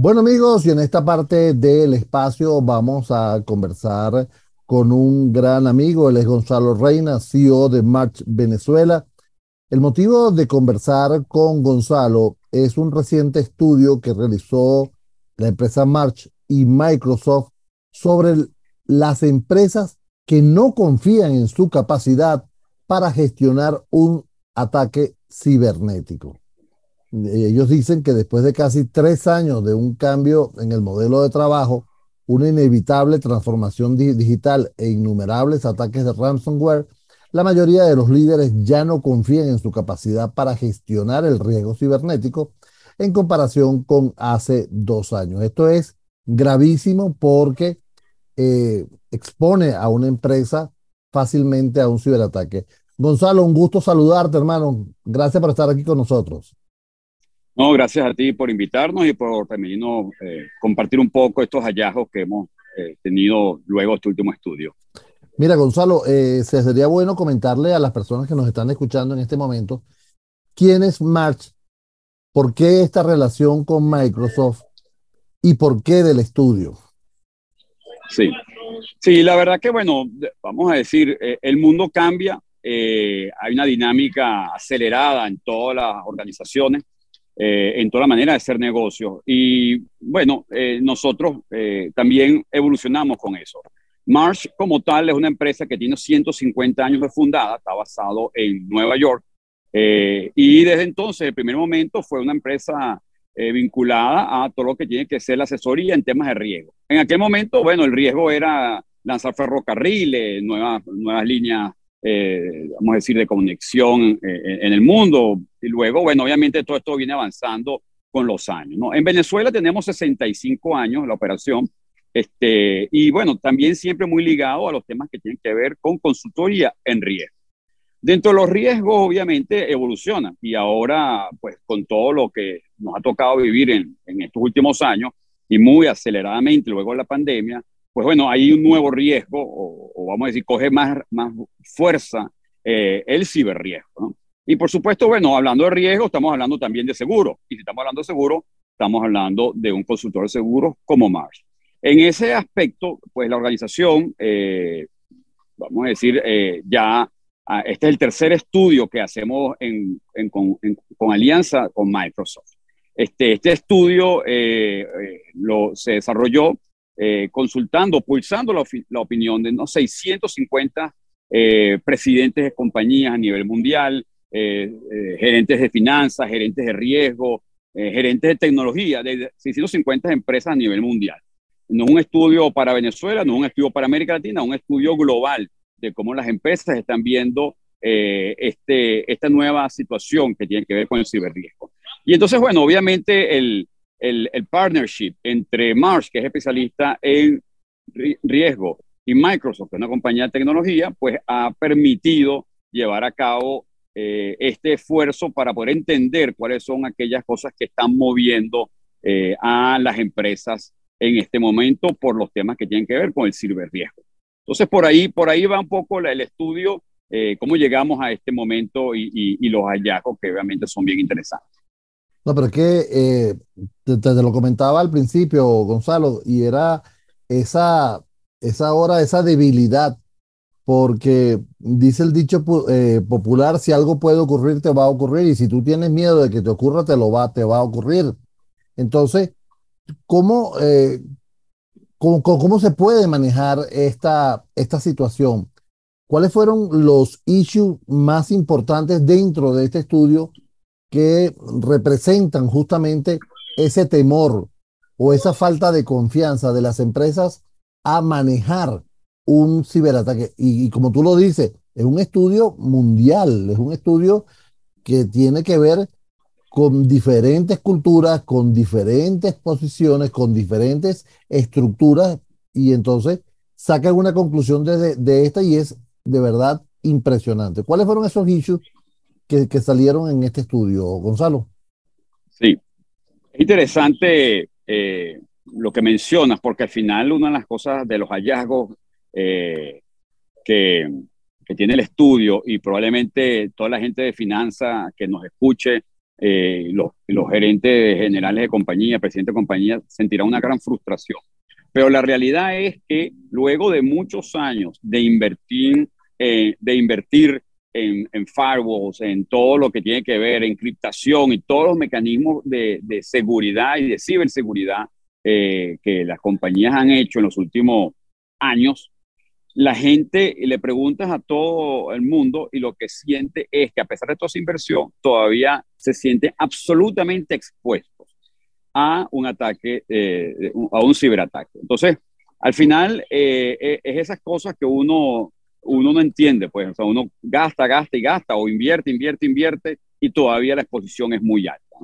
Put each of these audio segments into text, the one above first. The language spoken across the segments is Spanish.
Bueno amigos, y en esta parte del espacio vamos a conversar con un gran amigo, él es Gonzalo Reina, CEO de March Venezuela. El motivo de conversar con Gonzalo es un reciente estudio que realizó la empresa March y Microsoft sobre las empresas que no confían en su capacidad para gestionar un ataque cibernético. Ellos dicen que después de casi tres años de un cambio en el modelo de trabajo, una inevitable transformación digital e innumerables ataques de ransomware, la mayoría de los líderes ya no confían en su capacidad para gestionar el riesgo cibernético en comparación con hace dos años. Esto es gravísimo porque eh, expone a una empresa fácilmente a un ciberataque. Gonzalo, un gusto saludarte, hermano. Gracias por estar aquí con nosotros. No, gracias a ti por invitarnos y por permitirnos eh, compartir un poco estos hallazgos que hemos eh, tenido luego de este último estudio. Mira, Gonzalo, eh, sería bueno comentarle a las personas que nos están escuchando en este momento quién es March, por qué esta relación con Microsoft y por qué del estudio. Sí, sí, la verdad que bueno, vamos a decir, el mundo cambia, hay una dinámica acelerada en todas las organizaciones eh, en toda la manera de hacer negocios. Y bueno, eh, nosotros eh, también evolucionamos con eso. Marsh como tal es una empresa que tiene 150 años de fundada, está basado en Nueva York. y desde entonces, el primer momento, fue una empresa vinculada a todo lo que tiene que ser la asesoría en temas de riesgo. En aquel momento, bueno, el riesgo era lanzar ferrocarriles, nuevas, nuevas líneas eh, vamos a decir, de conexión eh, en el mundo. Y luego, bueno, obviamente todo esto viene avanzando con los años. ¿no? En Venezuela tenemos 65 años la operación, este, y bueno, también siempre muy ligado a los temas que tienen que ver con consultoría en riesgo. Dentro de los riesgos, obviamente, evoluciona y ahora, pues con todo lo que nos ha tocado vivir en, en estos últimos años y muy aceleradamente luego de la pandemia, pues bueno, hay un nuevo riesgo, o, vamos a decir, coge más, más fuerza eh, el ciberriesgo. Y por supuesto, bueno, hablando de riesgo, estamos hablando también de seguro. Y si estamos hablando de seguro, estamos hablando de un consultor de seguros como Mars. En ese aspecto, pues la organización, eh, vamos a decir, eh, ya ah, este es el tercer estudio que hacemos con, alianza con Microsoft. Este, este estudio lo, se desarrolló eh, consultando, pulsando la, opinión de no 650 eh, presidentes de compañías a nivel mundial, eh, gerentes de finanzas, gerentes de riesgo, gerentes de tecnología, de 650 empresas a nivel mundial. No un estudio para Venezuela, no un estudio para América Latina, un estudio global de cómo las empresas están viendo este, esta nueva situación que tiene que ver con el ciberriesgo. Y entonces, bueno, obviamente el, el, partnership entre Marsh, que es especialista en riesgo, y Microsoft, que es una compañía de tecnología, pues ha permitido llevar a cabo eh, este esfuerzo para poder entender cuáles son aquellas cosas que están moviendo eh, a las empresas en este momento por los temas que tienen que ver con el ciberriesgo. Entonces, por ahí, por ahí va un poco el estudio, eh, cómo llegamos a este momento y, y los hallazgos que obviamente son bien interesantes. No, pero es que eh, te, lo comentaba al principio, Gonzalo, y era esa, esa hora, esa debilidad, porque dice el dicho eh, popular, si algo puede ocurrir, te va a ocurrir, y si tú tienes miedo de que te ocurra, te lo va, te va a ocurrir. Entonces, ¿cómo, eh, cómo, cómo, se puede manejar esta, esta situación? ¿Cuáles fueron los issues más importantes dentro de este estudio que representan justamente ese temor o esa falta de confianza de las empresas a manejar un ciberataque. Y, como tú lo dices, es un estudio mundial, es un estudio que tiene que ver con diferentes culturas, con diferentes posiciones, con diferentes estructuras, y entonces saca una conclusión de, de esta y es de verdad impresionante. ¿Cuáles fueron esos issues que, salieron en este estudio, Gonzalo. Sí, es interesante eh, lo que mencionas, porque al final una de las cosas de los hallazgos eh, que, que, tiene el estudio y probablemente toda la gente de finanzas que nos escuche los, los, gerentes generales de compañía, presidentes de compañía, sentirán una gran frustración. Pero la realidad es que luego de muchos años de invertir, de invertir en, en, firewalls, en todo lo que tiene que ver, encriptación y todos los mecanismos de, de seguridad y de ciberseguridad eh, que las compañías han hecho en los últimos años, la gente le preguntas a todo el mundo y lo que siente es que a pesar de toda esa inversión, todavía se siente absolutamente expuestos a un ataque, eh, a un ciberataque. Entonces, al final, eh, es esas cosas que uno uno no entiende, pues, o sea, uno gasta, gasta y gasta, o invierte, invierte, invierte, y todavía la exposición es muy alta.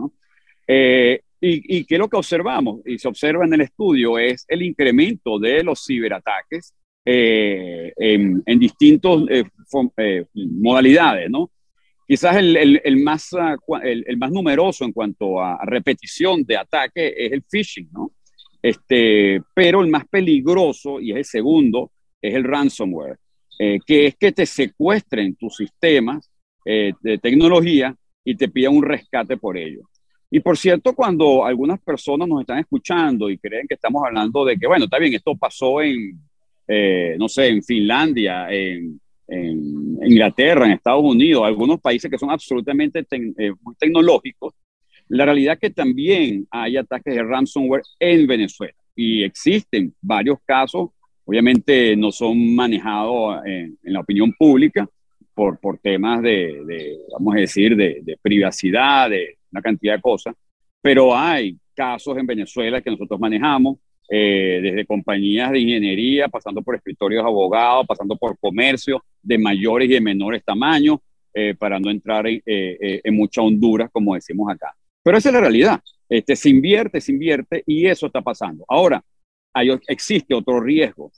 Eh, y, y qué es lo que observamos, y se observa en el estudio, es el incremento de los ciberataques eh, en, en, distintos eh, modalidades, ¿no? Quizás el, el, más, ah, el, más numeroso en cuanto a repetición de ataque es el phishing, ¿no? Este, pero el más peligroso, y es el segundo, es el ransomware. Eh, que es que te secuestren tus sistemas eh, de tecnología y te pidan un rescate por ello. Y por cierto, cuando algunas personas nos están escuchando y creen que estamos hablando de que, bueno, está bien, esto pasó en, eh, no sé, en Finlandia, en, Inglaterra, en Estados Unidos, algunos países que son absolutamente muy tecnológicos, la realidad es que también hay ataques de ransomware en Venezuela y existen varios casos obviamente no son manejados en, la opinión pública por, por temas de, vamos a decir, de, privacidad, de una cantidad de cosas, pero hay casos en Venezuela que nosotros manejamos, eh, desde compañías de ingeniería, pasando por escritorios de abogados, pasando por comercio de mayores y de menores tamaños, eh, para no entrar en, eh, en mucha Honduras, como decimos acá. Pero esa es la realidad. Este, se invierte, se invierte y eso está pasando. Ahora, hay, existe otro riesgo,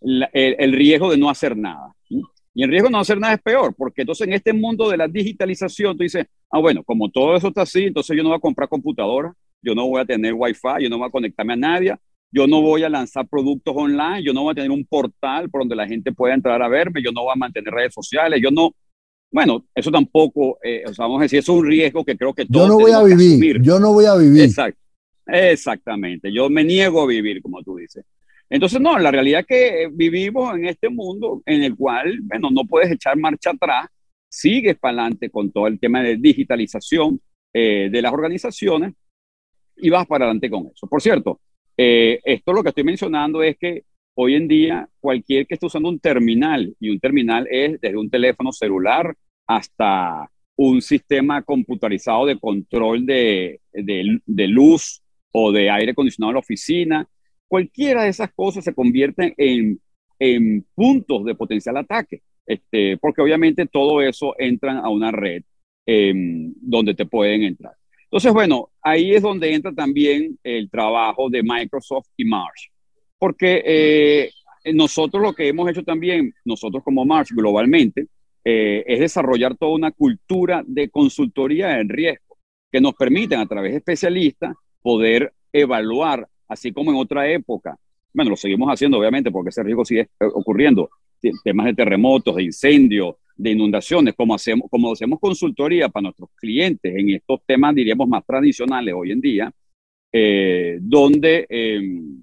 el, riesgo de no hacer nada. Y el riesgo de no hacer nada es peor, porque entonces en este mundo de la digitalización tú dices, ah, bueno, como todo eso está así, entonces yo no voy a comprar computadora, yo no voy a tener wifi, yo no voy a conectarme a nadie, yo no voy a lanzar productos online, yo no voy a tener un portal por donde la gente pueda entrar a verme, yo no voy a mantener redes sociales, yo no, bueno, eso tampoco, eh, o sea, vamos a decir, eso es un riesgo que creo que todos Yo no voy a vivir, yo no voy a vivir. Exacto. Exactamente, yo me niego a vivir, como tú dices. Entonces, no, la realidad es que vivimos en este mundo en el cual, bueno, no puedes echar marcha atrás, sigues para adelante con todo el tema de digitalización eh, de las organizaciones y vas para adelante con eso. Por cierto, eh, esto lo que estoy mencionando es que hoy en día cualquier que esté usando un terminal, y un terminal es desde un teléfono celular hasta un sistema computarizado de control de, de, de luz o de aire acondicionado en la oficina, cualquiera de esas cosas se convierten en, en puntos de potencial ataque, este, porque obviamente todo eso entra a una red em, donde te pueden entrar. Entonces, bueno, ahí es donde entra también el trabajo de Microsoft y Marsh, porque eh, nosotros lo que hemos hecho también, nosotros como Marsh globalmente, eh, es desarrollar toda una cultura de consultoría en riesgo que nos permiten a través de especialistas poder evaluar así como en otra época. Bueno, lo seguimos haciendo, obviamente, porque ese riesgo sigue ocurriendo. Temas de terremotos, de incendios, de inundaciones, como hacemos, como hacemos consultoría para nuestros clientes en estos temas, diríamos, más tradicionales hoy en día, eh, donde, em,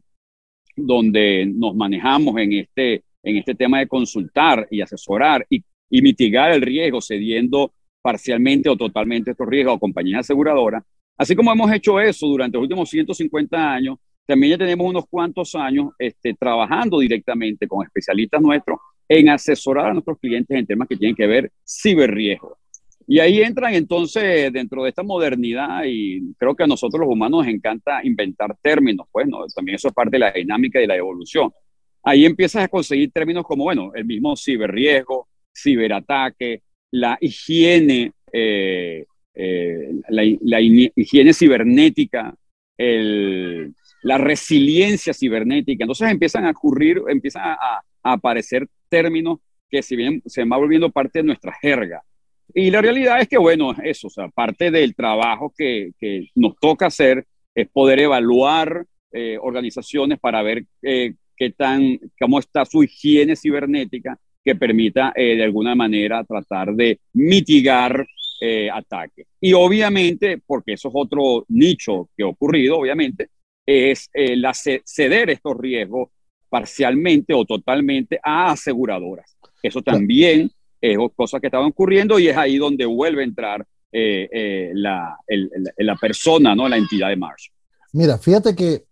donde nos manejamos en este, en este tema de consultar y asesorar y, y mitigar el riesgo, cediendo parcialmente o totalmente estos riesgos a compañías aseguradoras. Así como hemos hecho eso durante los últimos 150 años, también ya tenemos unos cuantos años este, trabajando directamente con especialistas nuestros en asesorar a nuestros clientes en temas que tienen que ver ciberriesgo. Y ahí entran entonces dentro de esta modernidad y creo que a nosotros los humanos nos encanta inventar términos, pues ¿no? también eso es parte de la dinámica y de la evolución. Ahí empiezas a conseguir términos como, bueno, el mismo ciberriesgo, ciberataque, la higiene, eh, eh, la, higiene cibernética, la resiliencia cibernética. Entonces empiezan a ocurrir, empiezan a, aparecer términos que si bien se van volviendo parte de nuestra jerga. Y la realidad es que, bueno, eso, o sea, parte del trabajo que, que nos toca hacer es poder evaluar eh, organizaciones para ver eh, qué tan, cómo está su higiene cibernética que permita eh, de alguna manera tratar de mitigar eh, ataque. Y obviamente, porque eso es otro nicho que ha ocurrido, obviamente, es eh, la ceder estos riesgos parcialmente o totalmente a aseguradoras. Eso también es cosa que estaban ocurriendo y es ahí donde vuelve a entrar eh, la, la, persona, ¿no? la entidad de Marsh. Mira, fíjate que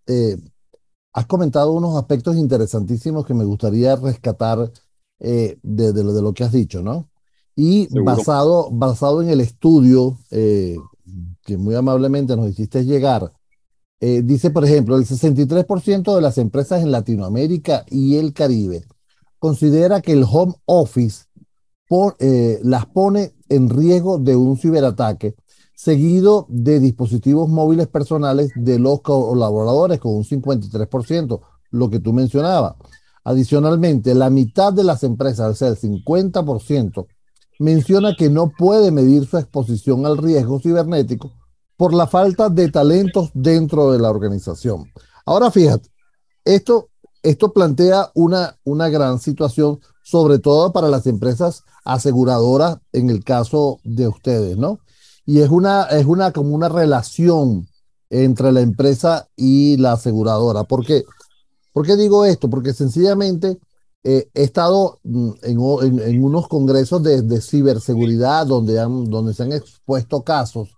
has comentado unos aspectos interesantísimos que me gustaría rescatar de, de, lo, de, lo, que has dicho, ¿no? Y basado, basado en el estudio eh, que muy amablemente nos hiciste llegar, eh, dice, por ejemplo, el 63% de las empresas en Latinoamérica y el Caribe considera que el home office eh, las pone en riesgo de un ciberataque, seguido de dispositivos móviles personales de los colaboradores con un 53%, lo que tú mencionabas. Adicionalmente, la mitad de las empresas, o sea, el 50%, menciona que no puede medir su exposición al riesgo cibernético por la falta de talentos dentro de la organización. Ahora fíjate, esto, esto plantea una, una gran situación, sobre todo para las empresas aseguradoras en el caso de ustedes, ¿no? Y es una, es una como una relación entre la empresa y la aseguradora. ¿Por qué? ¿Por qué digo esto? Porque sencillamente eh, he estado mm, en, unos congresos de, ciberseguridad donde, han, donde se han expuesto casos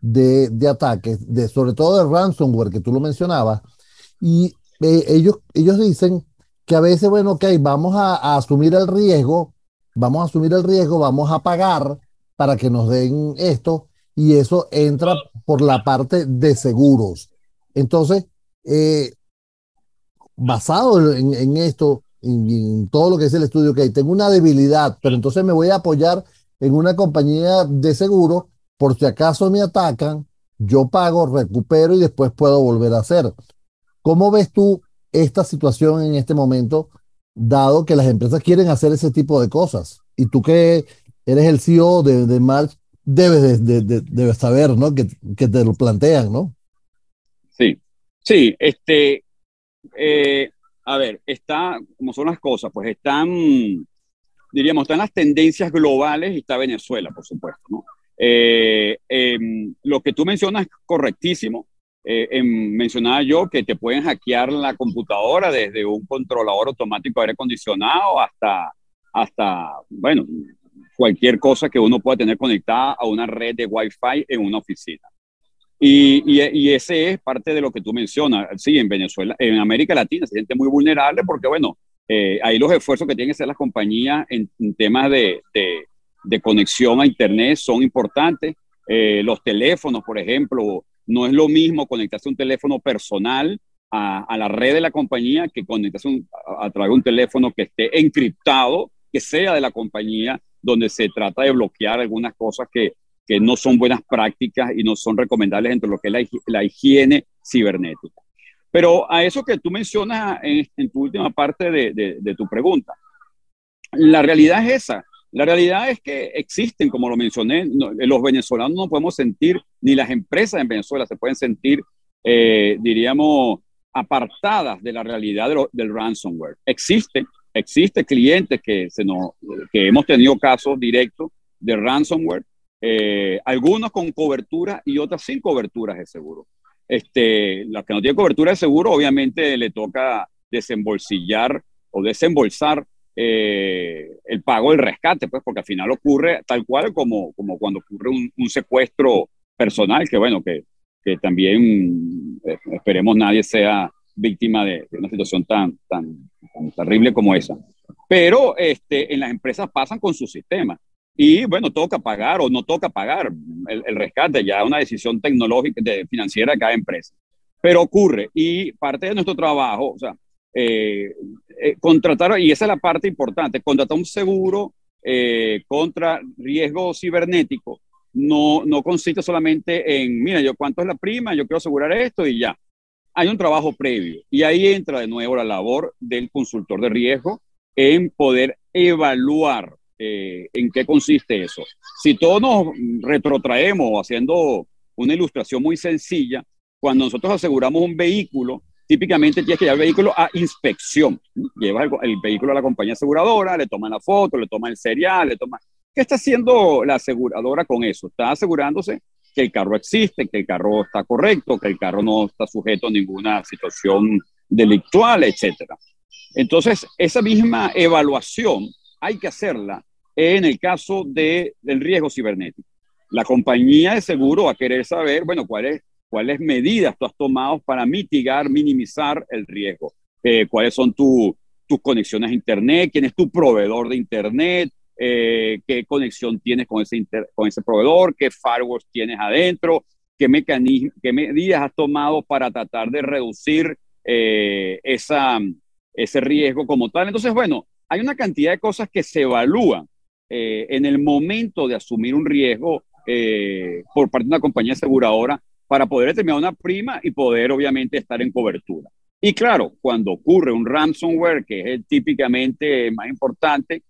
de, ataques, de, sobre todo de ransomware, que tú lo mencionabas, y eh, ellos, ellos dicen que a veces, bueno, ok, vamos a, asumir el riesgo, vamos a asumir el riesgo, vamos a pagar para que nos den esto, y eso entra por la parte de seguros. Entonces, eh, basado en, esto, en, todo lo que es el estudio, que tengo una debilidad, pero entonces me voy a apoyar en una compañía de seguro por si acaso me atacan, yo pago, recupero y después puedo volver a hacer. ¿Cómo ves tú esta situación en este momento, dado que las empresas quieren hacer ese tipo de cosas? Y tú que eres el CEO de, de March, debes, de, saber, ¿no? Que, que, te lo plantean, ¿no? Sí, sí, este, eh, a ver, está, como son las cosas, pues están, diríamos, están las tendencias globales y está Venezuela, por supuesto, ¿no? Eh, em, lo que tú mencionas es correctísimo. Eh, em, mencionaba yo que te pueden hackear la computadora desde un controlador automático de aire acondicionado hasta, hasta, bueno, cualquier cosa que uno pueda tener conectada a una red de Wi-Fi en una oficina. Y, y, ese es parte de lo que tú mencionas. Sí, en Venezuela, en América Latina se siente muy vulnerable porque, bueno, eh, ahí los esfuerzos que tienen que hacer las compañías en, temas de, de, conexión a Internet son importantes. Eh, los teléfonos, por ejemplo, no es lo mismo conectarse un teléfono personal a, a la red de la compañía que conectarse a, a través de un teléfono que esté encriptado, que sea de la compañía, donde se trata de bloquear algunas cosas que, que no son buenas prácticas y no son recomendables entre lo que es la, higiene cibernética. Pero a eso que tú mencionas en, tu última parte de, tu pregunta, la realidad es esa. La realidad es que existen, como lo mencioné, los venezolanos no podemos sentir, ni las empresas en Venezuela se pueden sentir, eh, diríamos, apartadas de la realidad del ransomware. Existe, existe clientes que, se nos, que hemos tenido casos directos de ransomware eh, algunos con cobertura y otras sin coberturas de seguro. Este, las que no tienen cobertura de seguro, obviamente le toca desembolsillar o desembolsar eh, el pago del rescate, pues, porque al final ocurre tal cual como, como cuando ocurre un, secuestro personal, que bueno, que, que también eh, esperemos nadie sea víctima de, una situación tan, tan, tan, terrible como esa. Pero este, en las empresas pasan con su sistema. Y bueno, toca pagar o no toca pagar el, rescate, ya una decisión tecnológica, de, financiera de cada empresa. Pero ocurre y parte de nuestro trabajo, o sea, eh, eh, contratar, y esa es la parte importante, contratar un seguro eh, contra riesgo cibernético no, no consiste solamente en, mira, yo cuánto es la prima, yo quiero asegurar esto y ya. Hay un trabajo previo y ahí entra de nuevo la labor del consultor de riesgo en poder evaluar eh, en qué consiste eso. Si todos nos retrotraemos haciendo una ilustración muy sencilla, cuando nosotros aseguramos un vehículo, típicamente tienes que llevar el vehículo a inspección. Llevas el, vehículo a la compañía aseguradora, le toman la foto, le toman el serial, le toman... ¿Qué está haciendo la aseguradora con eso? Está asegurándose que el carro existe, que el carro está correcto, que el carro no está sujeto a ninguna situación delictual, etcétera. Entonces, esa misma evaluación hay que hacerla en el caso de, del riesgo cibernético. La compañía de seguro va a querer saber, bueno, cuáles, cuáles medidas tú has tomado para mitigar, minimizar el riesgo. Eh, cuáles son tus conexiones a Internet, quién es tu proveedor de Internet, eh, qué conexión tienes con ese, con ese proveedor, qué firewalls tienes adentro, qué, mecanismo, qué medidas has tomado para tratar de reducir eh, esa, ese riesgo como tal. Entonces, bueno, hay una cantidad de cosas que se evalúan eh, en el momento de asumir un riesgo por parte de una compañía aseguradora para poder determinar una prima y poder obviamente estar en cobertura. Y claro, cuando ocurre un ransomware, que es el típicamente más importante,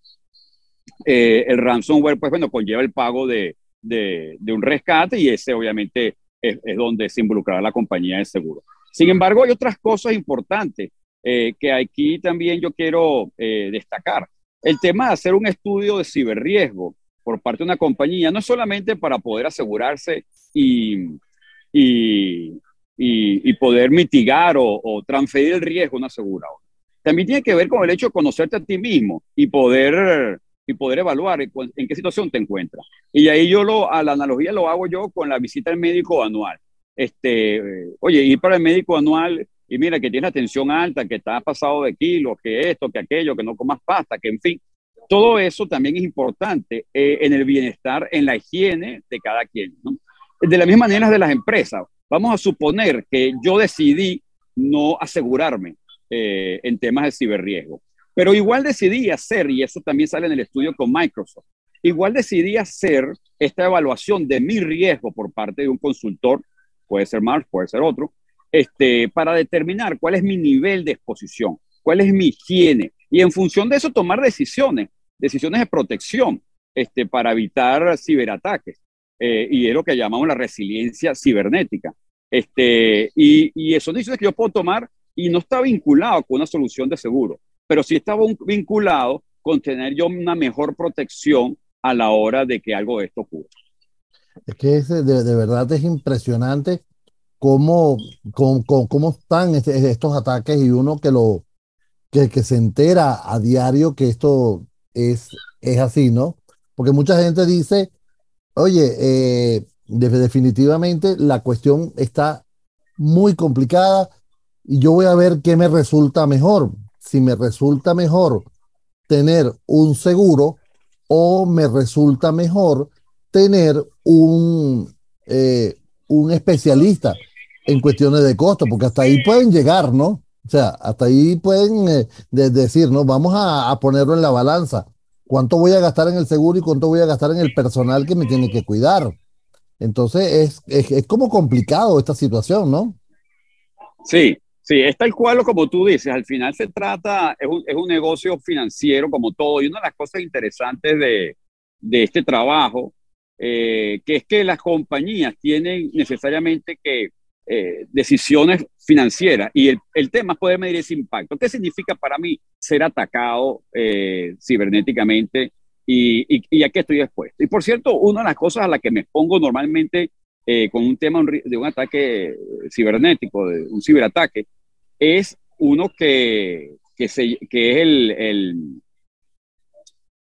eh, el ransomware, pues bueno, conlleva el pago de, de, un rescate y ese obviamente es, donde se involucrará la compañía de seguro. Sin embargo, hay otras cosas importantes eh, que aquí también yo quiero eh, destacar. El tema de hacer un estudio de ciberriesgo por parte de una compañía no solamente para poder asegurarse y, y, y, poder mitigar o, transferir el riesgo a una aseguradora. También tiene que ver con el hecho de conocerte a ti mismo y poder y poder evaluar en, qué situación te encuentras. Y ahí yo lo, a la analogía lo hago yo con la visita al médico anual. Este, oye, ir para el médico anual y mira que tienes tensión alta, que estás pasado de kilos, que esto, que aquello, que no comas pasta, que en fin, todo eso también es importante eh, en el bienestar, en la higiene de cada quien. De la misma manera de las empresas. Vamos a suponer que yo decidí no asegurarme eh, en temas de ciberriesgo. Pero igual decidí hacer, y eso también sale en el estudio con Microsoft, igual decidí hacer esta evaluación de mi riesgo por parte de un consultor, puede ser Mars, puede ser otro, este, para determinar cuál es mi nivel de exposición, cuál es mi higiene, y en función de eso tomar decisiones, decisiones de protección este, para evitar ciberataques. Eh, y es lo que llamamos la resiliencia cibernética. Este, y, y son decisiones que yo puedo tomar y no está vinculado con una solución de seguro pero sí estaba vinculado con tener yo una mejor protección a la hora de que algo de esto ocurra. Es que de, verdad es impresionante cómo, cómo, cómo están este, estos ataques y uno que, lo, que, que se entera a diario que esto es, es así, ¿no? Porque mucha gente dice, oye, eh, definitivamente la cuestión está muy complicada y yo voy a ver qué me resulta mejor si me resulta mejor tener un seguro o me resulta mejor tener un, eh, un especialista en cuestiones de costo, porque hasta ahí pueden llegar, ¿no? O sea, hasta ahí pueden eh, decir, ¿no? Vamos a, ponerlo en la balanza. ¿Cuánto voy a gastar en el seguro y cuánto voy a gastar en el personal que me tiene que cuidar? Entonces es, es como complicado esta situación, ¿no? Sí, Sí, es tal cual como tú dices, al final se trata, es un, es un negocio financiero como todo, y una de las cosas interesantes de, de este trabajo, eh, que es que las compañías tienen necesariamente que eh, decisiones financieras y el, el, tema puede medir ese impacto. ¿Qué significa para mí ser atacado eh, cibernéticamente y, y, y, a qué estoy expuesto? Y por cierto, una de las cosas a las que me pongo normalmente con un tema de un ataque cibernético, de un ciberataque, es uno que, que, se, que es el, el,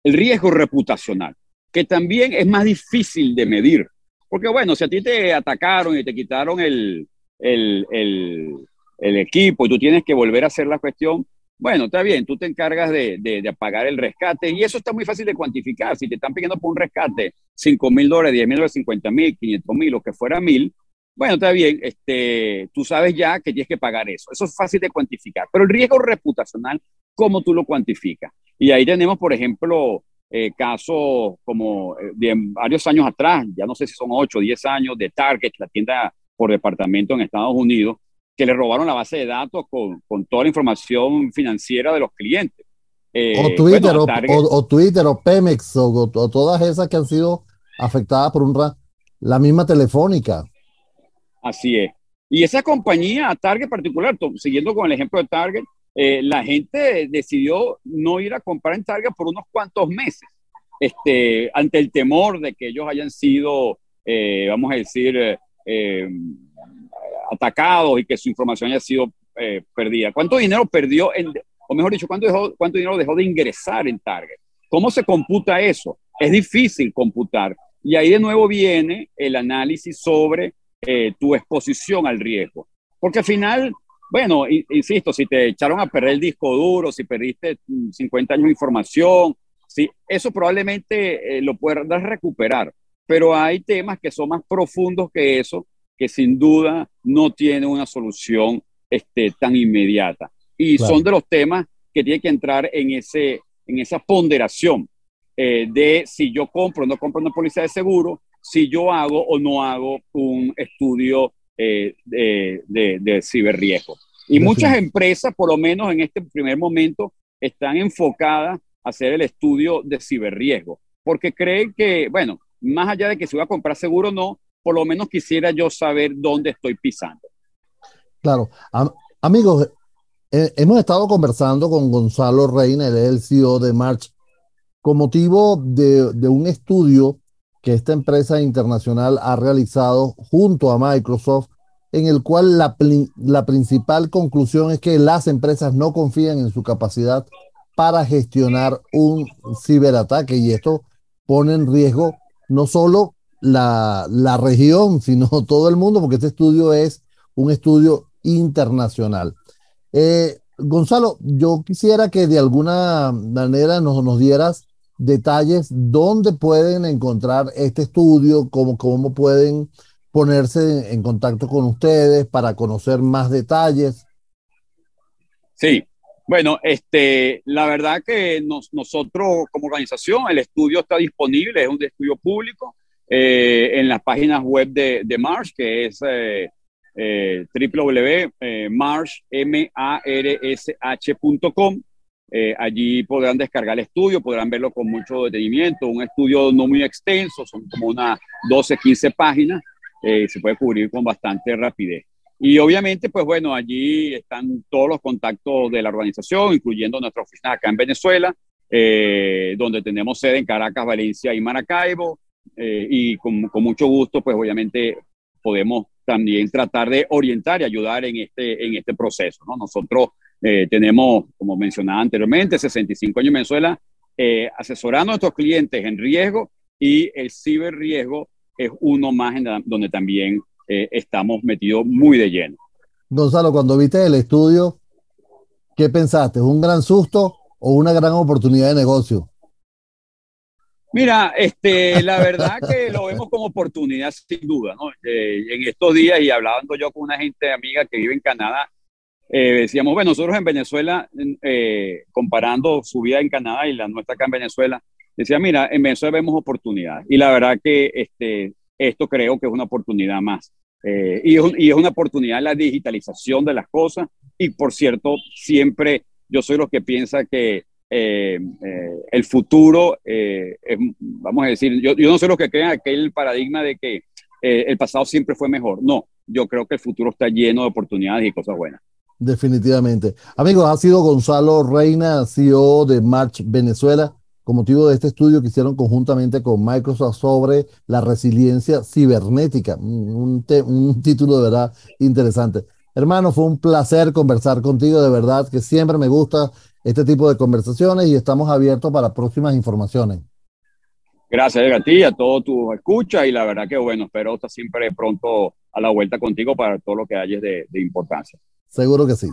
el, riesgo reputacional, que también es más difícil de medir. Porque bueno, si a ti te atacaron y te quitaron el, el, el equipo y tú tienes que volver a hacer la cuestión, bueno, está bien, tú te encargas de, de, de, pagar el rescate y eso está muy fácil de cuantificar. Si te están pidiendo por un rescate 5 mil dólares, 10 mil dólares, 50 mil, 500 mil, lo que fuera mil, bueno, está bien, este, tú sabes ya que tienes que pagar eso. Eso es fácil de cuantificar. Pero el riesgo reputacional, ¿cómo tú lo cuantificas? Y ahí tenemos, por ejemplo, eh, casos como eh, de varios años atrás, ya no sé si son 8 o 10 años, de Target, la tienda por departamento en Estados Unidos, que le robaron la base de datos con, con toda la información financiera de los clientes. Eh, o, Twitter, o, Twitter, o Pemex, o, todas esas que han sido afectadas por un la misma telefónica. Así es. Y esa compañía, Target particular, siguiendo con el ejemplo de Target, eh, la gente decidió no ir a comprar en Target por unos cuantos meses. este, ante el temor de que ellos hayan sido, eh, vamos a decir, eh, atacados y que su información haya sido perdida. ¿Cuánto dinero perdió, en, o mejor dicho, ¿cuánto, dejó, cuánto dinero dejó de ingresar en Target? ¿Cómo se computa eso? Es difícil computar. Y ahí de nuevo viene el análisis sobre tu exposición al riesgo. Porque al final bueno, insisto, si te echaron a perder el disco duro, si perdiste 50 mm, años de información, sí, eso probablemente eh, lo puedas recuperar, pero hay temas que son más profundos que eso, que sin duda no tienen una solución este, tan inmediata. Y son de los temas que tiene que entrar en, ese, en esa ponderación eh, de si yo compro o no compro una póliza de seguro, si yo hago o no hago un estudio eh, de, de, de ciberriesgo. Y muchas empresas, por lo menos en este primer momento, están enfocadas a hacer el estudio de ciberriesgo, porque creen que, bueno, más allá de que se va a comprar seguro o no, por lo menos quisiera yo saber dónde estoy pisando. Claro. amigos, eh, hemos estado conversando con Gonzalo Reina, el CEO de March, con motivo de, de un estudio que esta empresa internacional ha realizado junto a Microsoft en el cual la, la principal conclusión es que las empresas no confían en su capacidad para gestionar un ciberataque y esto pone en riesgo no solo la, la, región, sino todo el mundo, porque este estudio es un estudio internacional. Eh, Gonzalo, yo quisiera que de alguna manera nos, nos dieras detalles dónde pueden encontrar este estudio, cómo, cómo pueden ponerse en contacto con ustedes para conocer más detalles. Sí, bueno, este, la verdad que nosotros como organización, el estudio está disponible, es un estudio público eh, en las páginas web de, de Marsh, que es eh, eh, www.marsh.com. Eh, allí podrán descargar el estudio, podrán verlo con mucho detenimiento, un estudio no muy extenso, son como unas 12, 15 páginas, eh, se puede cubrir con bastante rapidez. Y obviamente, pues bueno, allí están todos los contactos de la organización, incluyendo nuestra oficina acá en Venezuela, eh, donde tenemos sede en Caracas, Valencia y Maracaibo. Y con, con, mucho gusto, pues obviamente podemos también tratar de orientar y ayudar en este, en este proceso. ¿no? Nosotros tenemos, como mencionaba anteriormente, 65 años en Venezuela, asesorando a nuestros clientes en riesgo y el ciberriesgo es uno más en donde también eh, estamos metidos muy de lleno. Gonzalo, cuando viste el estudio, ¿qué pensaste? ¿Un gran susto o una gran oportunidad de negocio? Mira, este, la verdad que lo vemos como oportunidad sin duda, ¿no? Eh, en estos días y hablando yo con una gente amiga que vive en Canadá, eh, decíamos, bueno, nosotros en Venezuela, comparando su vida en Canadá y la nuestra acá en Venezuela, decía, mira, en Venezuela vemos oportunidades. Y la verdad que este, esto creo que es una oportunidad más. Eh, y, es, una oportunidad la digitalización de las cosas. Y por cierto, siempre yo soy los que piensa que eh, eh, el futuro, es, vamos a decir, yo, yo no soy los que creen aquel paradigma de que el pasado siempre fue mejor. No, yo creo que el futuro está lleno de oportunidades y cosas buenas. Definitivamente. Amigos, ha sido Gonzalo Reina, CEO de March Venezuela con motivo de este estudio que hicieron conjuntamente con Microsoft sobre la resiliencia cibernética. Un, un, título de verdad interesante. Hermano, fue un placer conversar contigo, de verdad que siempre me gusta este tipo de conversaciones y estamos abiertos para próximas informaciones. Gracias a a todo tu escucha y la verdad que bueno, espero estar siempre pronto a la vuelta contigo para todo lo que hayas de, de importancia. Seguro que sí.